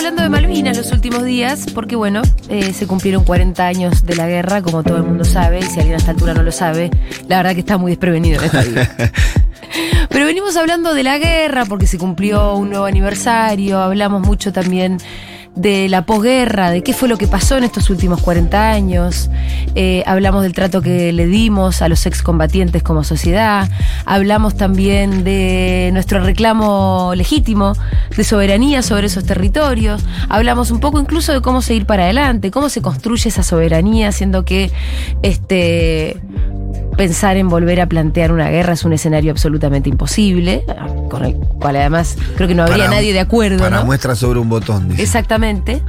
hablando de Malvinas los últimos días porque, bueno, eh, se cumplieron 40 años de la guerra, como todo el mundo sabe, y si alguien a esta altura no lo sabe, la verdad que está muy desprevenido en esta vida. Pero venimos hablando de la guerra porque se cumplió un nuevo aniversario, hablamos mucho también de la posguerra, de qué fue lo que pasó en estos últimos 40 años. Eh, hablamos del trato que le dimos a los excombatientes como sociedad. Hablamos también de nuestro reclamo legítimo de soberanía sobre esos territorios. Hablamos un poco incluso de cómo seguir para adelante, cómo se construye esa soberanía, siendo que este pensar en volver a plantear una guerra es un escenario absolutamente imposible, con el cual además creo que no habría Para- nadie de acuerdo. Para ¿no? muestra sobre un botón. dice. Exactamente.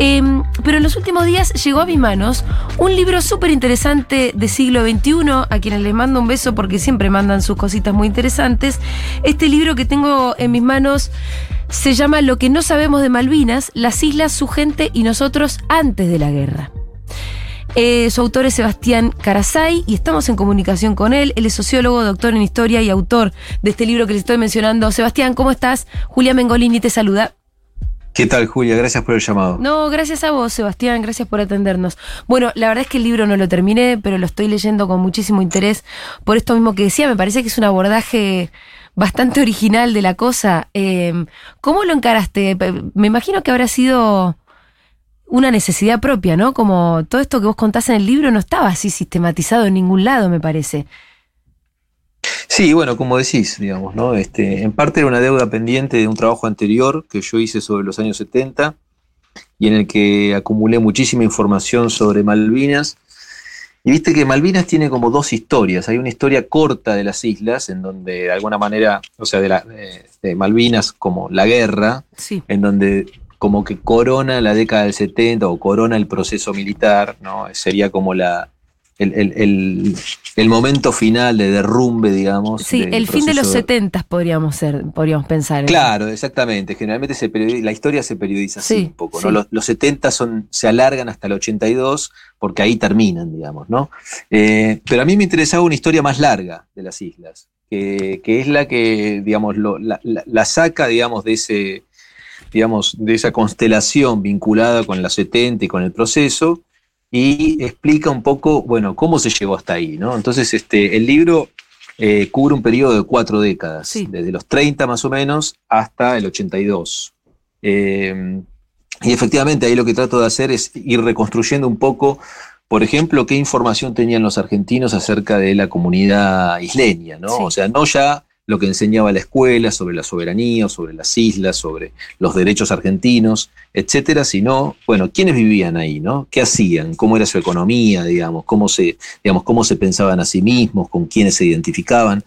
Em, pero en los últimos días llegó a mis manos un libro súper interesante de siglo XXI, a quienes les mando un beso porque siempre mandan sus cositas muy interesantes. Este libro que tengo en mis manos se llama Lo que no sabemos de Malvinas, las islas, su gente y nosotros antes de la guerra. Eh, su autor es Sebastián Carasay y estamos en comunicación con él. Él es sociólogo, doctor en historia y autor de este libro que les estoy mencionando. Sebastián, ¿cómo estás? Julia Mengolini te saluda. ¿Qué tal, Julia? Gracias por el llamado. No, gracias a vos, Sebastián, gracias por atendernos. Bueno, la verdad es que el libro no lo terminé, pero lo estoy leyendo con muchísimo interés por esto mismo que decía. Me parece que es un abordaje bastante original de la cosa. Eh, ¿Cómo lo encaraste? Me imagino que habrá sido una necesidad propia, ¿no? Como todo esto que vos contás en el libro no estaba así sistematizado en ningún lado, me parece. Sí, bueno, como decís, digamos, ¿no? Este, en parte era una deuda pendiente de un trabajo anterior que yo hice sobre los años 70 y en el que acumulé muchísima información sobre Malvinas. Y viste que Malvinas tiene como dos historias. Hay una historia corta de las islas, en donde de alguna manera, o sea, de, la- eh, de Malvinas como la guerra, Sí. en donde como que corona la década del 70 o corona el proceso militar, ¿no? Sería como la, el, el- el- el momento final de derrumbe, digamos. Sí, el fin de los proceso- 70 podríamos ser, podríamos pensar. Claro, exactamente. Generalmente se la historia se periodiza así Sí, un poco. Los, los 70 son, se alargan hasta el 82 porque ahí terminan, digamos, ¿no? Eh, pero a mí me interesaba una historia más larga de las islas, que, que es la que, digamos, lo- la, la- la saca, digamos, de ese, digamos, de esa constelación vinculada con la 70 y con el proceso y explica un poco, bueno, cómo se llegó hasta ahí, ¿no? Entonces, este, el libro eh, cubre un periodo de cuatro décadas, Sí. desde los 30 más o menos hasta el 82. Eh, y efectivamente ahí lo que trato de hacer es ir reconstruyendo un poco, por ejemplo, qué información tenían los argentinos acerca de la comunidad isleña, ¿no? Sí. O sea, no ya lo que enseñaba la escuela sobre la soberanía, sobre las islas, sobre los derechos argentinos, etcétera, sino, bueno, quiénes vivían ahí, ¿no? ¿Qué hacían? ¿Cómo era su economía, digamos? ¿Cómo se, digamos, cómo se pensaban a sí mismos? ¿Con quiénes se identificaban?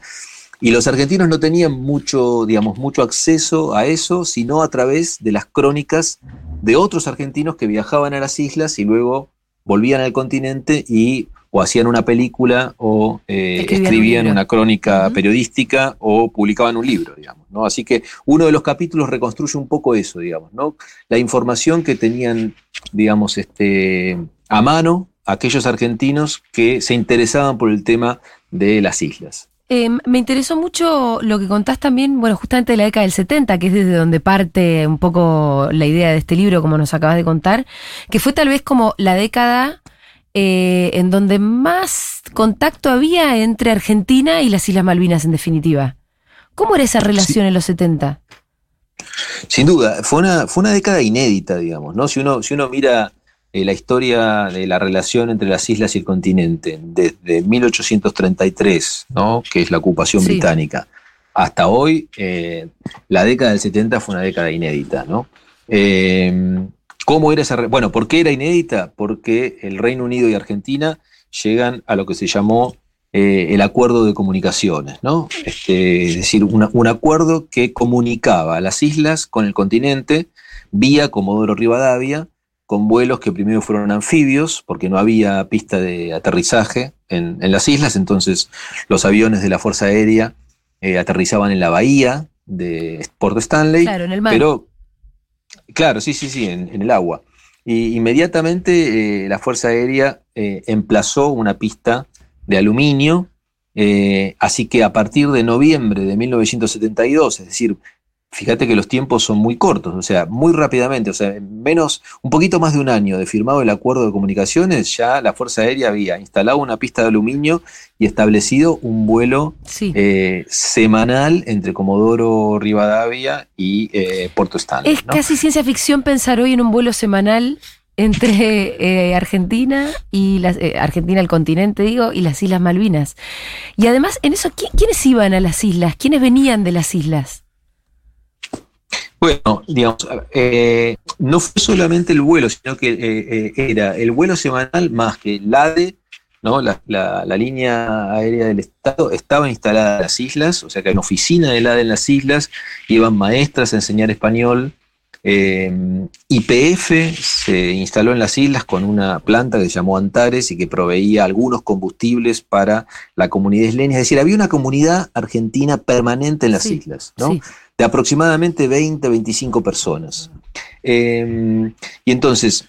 Y los argentinos no tenían mucho, digamos, mucho acceso a eso, sino a través de las crónicas de otros argentinos que viajaban a las islas y luego volvían al continente y o hacían una película o eh, Escribían una crónica periodística o publicaban un libro, digamos, ¿no? Así que uno de los capítulos reconstruye un poco eso, digamos, ¿no? La información que tenían, digamos, este, a mano aquellos argentinos que se interesaban por el tema de las islas. Eh, me interesó mucho lo que contás también, bueno, justamente de la década del 70, que es desde donde parte un poco la idea de este libro, como nos acabas de contar, que fue tal vez como la década eh, en donde más contacto había entre Argentina y las Islas Malvinas, en definitiva. ¿Cómo era esa relación en los 70? Sin duda, fue una, fue una década inédita, digamos, ¿no? Si uno, si uno mira eh, la historia de la relación entre las islas y el continente, desde 1833, ¿no? Que es la ocupación Sí. británica, hasta hoy, eh, la década del 70 fue una década inédita, ¿no? Eh, ¿Cómo era esa? Bueno, ¿por qué era inédita? Porque el Reino Unido y Argentina llegan a lo que se llamó el acuerdo de comunicaciones, ¿no? Este, es decir, una- un acuerdo que comunicaba a las islas con el continente vía Comodoro Rivadavia, con vuelos que primero fueron anfibios, porque no había pista de aterrizaje en, en las islas, entonces los aviones de la Fuerza Aérea eh, aterrizaban en la bahía de Port Stanley, Claro, en el mar. pero, claro, sí, sí, sí, en, en el agua. Y inmediatamente eh, la Fuerza Aérea eh, emplazó una pista de aluminio, así que a partir de noviembre de 1972, es decir, fíjate que los tiempos son muy cortos, o sea, muy rápidamente, o sea, en menos, un poquito más de un año de firmado el acuerdo de comunicaciones, ya la Fuerza Aérea había instalado una pista de aluminio y establecido un vuelo eh, semanal entre Comodoro Rivadavia y eh, Puerto Stanley. Es casi ciencia ficción pensar hoy en un vuelo semanal entre eh, Argentina y las, Argentina, el continente, digo, y las Islas Malvinas. Y además, en eso, ¿quiénes iban a las islas? ¿Quiénes venían de las islas? Bueno, digamos, eh, no fue solamente el vuelo, sino que eh, eh, era el vuelo semanal más que el ADE, ¿no? La, línea aérea del Estado estaba instalada en las islas, o sea que en oficina del ADE en las islas iban maestras a enseñar español. IPF se instaló en las islas con una planta que se llamó Antares y que proveía algunos combustibles para la comunidad isleña. Es decir, había una comunidad argentina permanente en las islas, ¿no? De aproximadamente 20, 25 personas. Em, y entonces,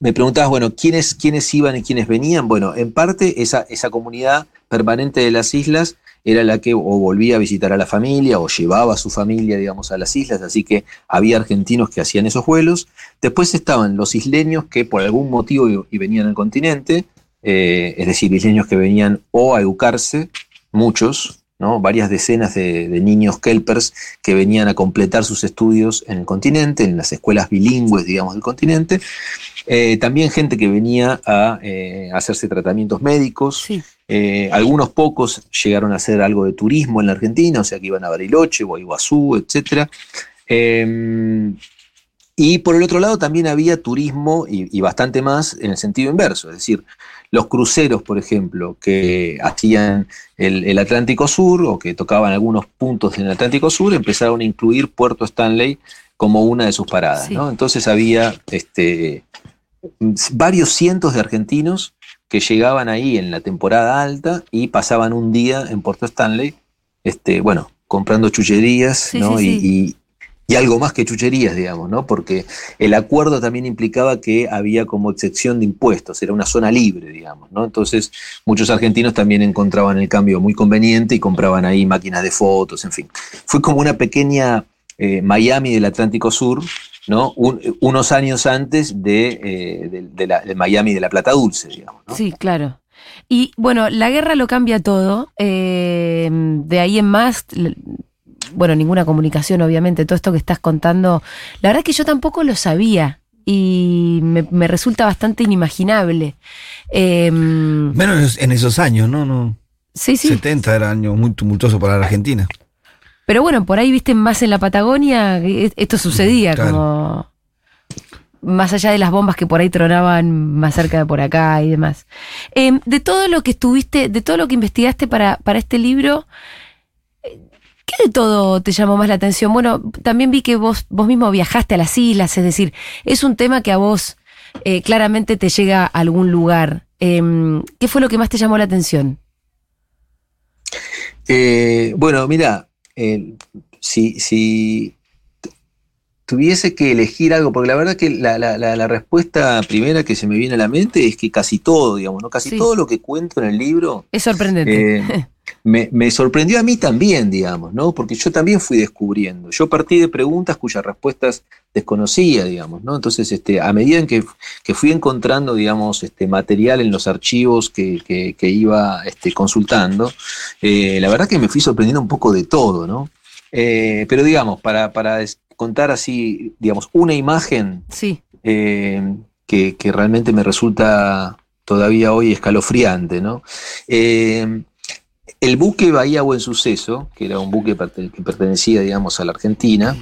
me preguntabas, bueno, ¿quiénes, ¿quiénes iban y quiénes venían? Bueno, en parte esa, esa comunidad permanente de las islas era la que o volvía a visitar a la familia o llevaba a su familia, digamos, a las islas, así que había argentinos que hacían esos vuelos. Después estaban los isleños que por algún motivo y venían al continente, eh, es decir, isleños que venían o a educarse, muchos, varias decenas de, niños kelpers que venían a completar sus estudios en el continente, en las escuelas bilingües, digamos, del continente. Eh, también gente que venía a eh, hacerse tratamientos médicos. Eh, algunos pocos llegaron a hacer algo de turismo en la Argentina, o sea que iban a Bariloche o a Iguazú, etc. Y por el otro lado también había turismo y, bastante más en el sentido inverso, es decir, los cruceros, por ejemplo, que hacían el, Atlántico Sur o que tocaban algunos puntos en el Atlántico Sur, empezaron a incluir Puerto Stanley como una de sus paradas. Entonces había este, varios cientos de argentinos que llegaban ahí en la temporada alta y pasaban un día en Puerto Stanley, este, bueno, comprando chucherías y, y algo más que chucherías, digamos, ¿no? Porque el acuerdo también implicaba que había como excepción de impuestos, era una zona libre, digamos, ¿no? Entonces, muchos argentinos también encontraban el cambio muy conveniente y compraban ahí máquinas de fotos, en fin. Fue como una pequeña eh, Miami del Atlántico Sur, ¿no? unos años antes de, eh, de, Miami de la Plata Dulce, digamos. Sí, claro. Y bueno, la guerra lo cambia todo. Eh, de ahí en más, bueno, ninguna comunicación, obviamente, todo esto que estás contando, la verdad es que yo tampoco lo sabía y me, resulta bastante inimaginable. Em, Menos en esos años, ¿no? no. Sí, sí. 70 era año muy tumultuoso para la Argentina. Pero bueno, por ahí viste más en la Patagonia, esto sucedía como más allá de las bombas que por ahí tronaban más cerca de por acá y demás. Em, de todo lo que estuviste, de todo lo que investigaste para, para este libro, ¿Qué de todo te llamó más la atención? Bueno, también vi que vos, vos mismo viajaste a las islas, es decir, es un tema que a vos eh, claramente te llega a algún lugar. Em, ¿Qué fue lo que más te llamó la atención? Eh, bueno, mira, eh, si, si, tuviese que elegir algo, porque la verdad que la, respuesta primera que se me viene a la mente es que casi todo, digamos, ¿no? Casi todo lo que cuento en el libro. Es sorprendente me, sorprendió a mí también, digamos, ¿no? Porque yo también fui descubriendo. Yo partí de preguntas cuyas respuestas desconocía, digamos, ¿no? Entonces, este, a medida en que, fui encontrando, digamos, este, material en los archivos que, iba este, consultando, eh, la verdad que me fui sorprendiendo un poco de todo, ¿no? Eh, pero digamos, para, para contar así, digamos, una imagen sí. Eh, que, que, realmente me resulta todavía hoy escalofriante, ¿no? El buque Bahía Buen Suceso, que era un buque que pertenecía, digamos, a la Argentina,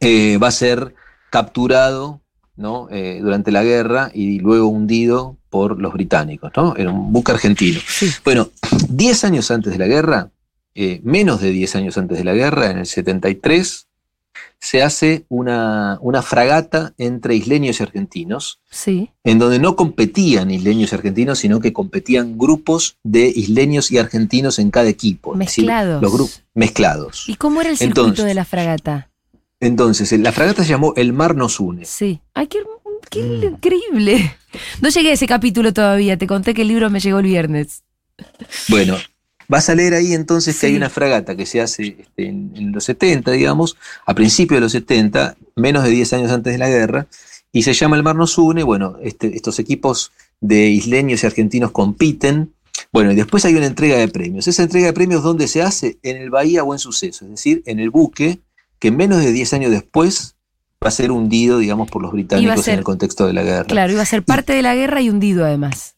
eh, va a ser capturado ¿no? Eh, durante la guerra y luego hundido por los británicos. ¿no? Era un buque argentino. Bueno, 10 años antes de la guerra, eh, menos de 10 años antes de la guerra, en el 73, se hace una, fragata entre isleños y argentinos, sí. en donde no competían isleños y argentinos, sino que competían grupos de isleños y argentinos en cada equipo. Mezclados. los grupos mezclados. ¿Y cómo era el circuito de la fragata? Entonces, la fragata se llamó El Mar nos une. Sí. Ay, qué, mm. increíble. No llegué a ese capítulo todavía, te conté que el libro me llegó el viernes. Bueno, Vas a leer ahí entonces que hay una fragata que se hace este, en, los 70, digamos, a principios de los 70, menos de 10 años antes de la guerra, y se llama El Mar nos une. Bueno, este, estos equipos de isleños y argentinos compiten. Bueno, y después hay una entrega de premios. Esa entrega de premios, ¿dónde se hace? En el Bahía Buen Suceso, es decir, en el buque que menos de 10 años después va a ser hundido, digamos, por los británicos en el contexto de la guerra. Claro, iba a ser parte de la guerra y hundido además.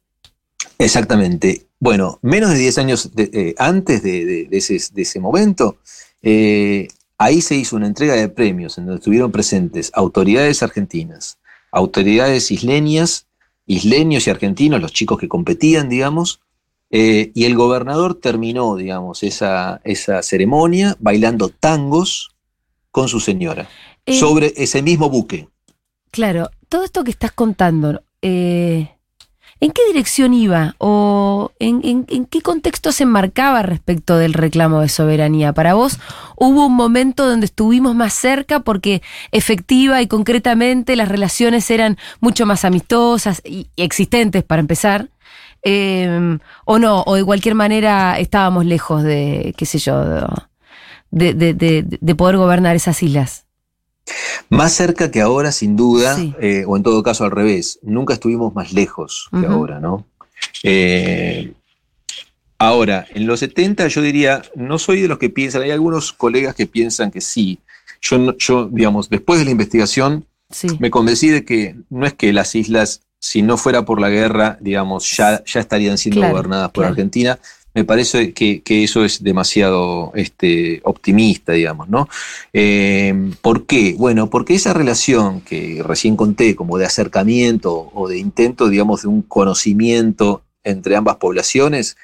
Exactamente. Bueno, menos de 10 años eh, antes de, ese, momento, eh, ahí se hizo una entrega de premios en donde estuvieron presentes autoridades argentinas, autoridades isleñas, isleños y argentinos, los chicos que competían, digamos, eh, y el gobernador terminó, digamos, esa, esa ceremonia bailando tangos con su señora sobre ese mismo buque. Claro, todo esto que estás contando, ¿En qué dirección iba o en, qué contexto se enmarcaba respecto del reclamo de soberanía? Para vos, ¿hubo un momento donde estuvimos más cerca porque efectiva y concretamente las relaciones eran mucho más amistosas y existentes para empezar? Em, ¿O no? ¿O de cualquier manera estábamos lejos de, qué sé yo, de poder gobernar esas islas? Más cerca que ahora, sin duda, eh, o en todo caso al revés. Nunca estuvimos más lejos que ahora, ¿no? Eh, ahora, en los 70 yo diría, no soy de los que piensan, hay algunos colegas que piensan que sí. Yo, yo digamos, después de la investigación, me convencí de que no es que las islas, si no fuera por la guerra, digamos, ya, ya estarían siendo gobernadas por Argentina, me parece que, eso es demasiado este, optimista, digamos, ¿no? Eh, ¿Por qué? Bueno, porque esa relación que recién conté, como de acercamiento o de intento, digamos, de un conocimiento entre ambas poblaciones,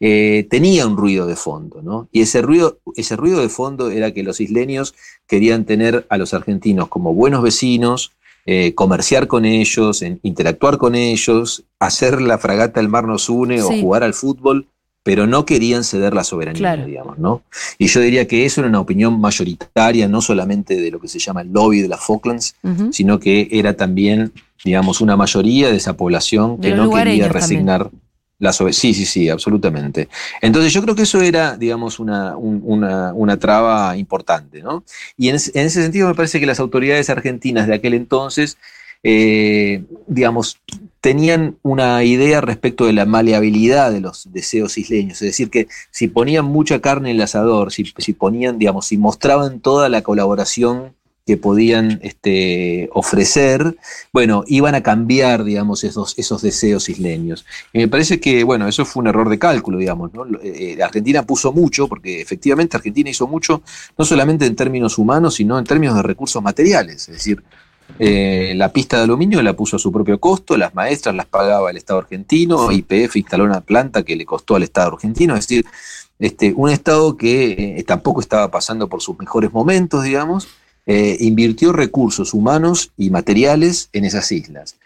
eh, tenía un ruido de fondo, ¿no? Y ese ruido, ese ruido de fondo era que los isleños querían tener a los argentinos como buenos vecinos, eh, comerciar con ellos, interactuar con ellos, hacer la fragata El Mar nos une o jugar al fútbol pero no querían ceder la soberanía, digamos, ¿no? Y yo diría que eso era una opinión mayoritaria, no solamente de lo que se llama el lobby de las Falklands, sino que era también, digamos, una mayoría de esa población que no quería resignar la soberanía. Sí, sí, sí, absolutamente. Entonces yo creo que eso era, digamos, una, una, traba importante, ¿no? Y en, en ese sentido me parece que las autoridades argentinas de aquel entonces eh, digamos, tenían una idea respecto de la maleabilidad de los deseos isleños, es decir, que si ponían mucha carne en el asador, si, ponían, digamos, si mostraban toda la colaboración que podían este, ofrecer, bueno, iban a cambiar, digamos, esos, esos deseos isleños. Y me parece que, bueno, eso fue un error de cálculo, digamos, ¿no? Eh, eh, Argentina puso mucho, porque efectivamente Argentina hizo mucho, no solamente en términos humanos, sino en términos de recursos materiales, es decir, eh, la pista de aluminio la puso a su propio costo, las maestras las pagaba el Estado argentino, IPF instaló una planta que le costó al Estado argentino, es decir, este, un Estado que eh, tampoco estaba pasando por sus mejores momentos, digamos, eh, invirtió recursos humanos y materiales en esas islas,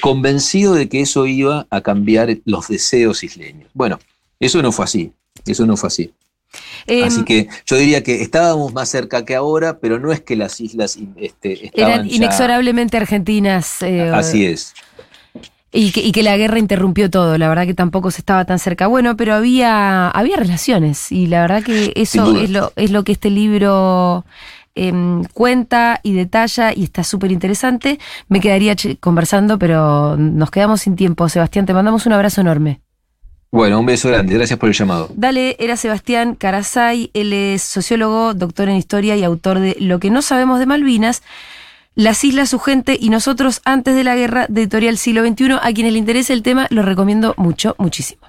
convencido de que eso iba a cambiar los deseos isleños. Bueno, eso no fue así, eso no fue así. Así em, que yo diría que estábamos más cerca que ahora, pero no es que las islas este, estaban eran inexorablemente argentinas. Eh, Así es. Y que, la guerra interrumpió todo, la verdad que tampoco se estaba tan cerca. Bueno, pero había, había relaciones y la verdad que eso es lo, es lo que este libro em, cuenta y detalla y está súper interesante. Me quedaría conversando, pero nos quedamos sin tiempo. Sebastián, te mandamos un abrazo enorme. Bueno, un beso grande, gracias por el llamado. Dale, era Sebastián Carasay, él es sociólogo, doctor en historia y autor de Lo que no sabemos de Malvinas, Las Islas, su gente y nosotros antes de la guerra de editorial siglo XXI. A quienes le interese el tema, lo recomiendo mucho, muchísimo.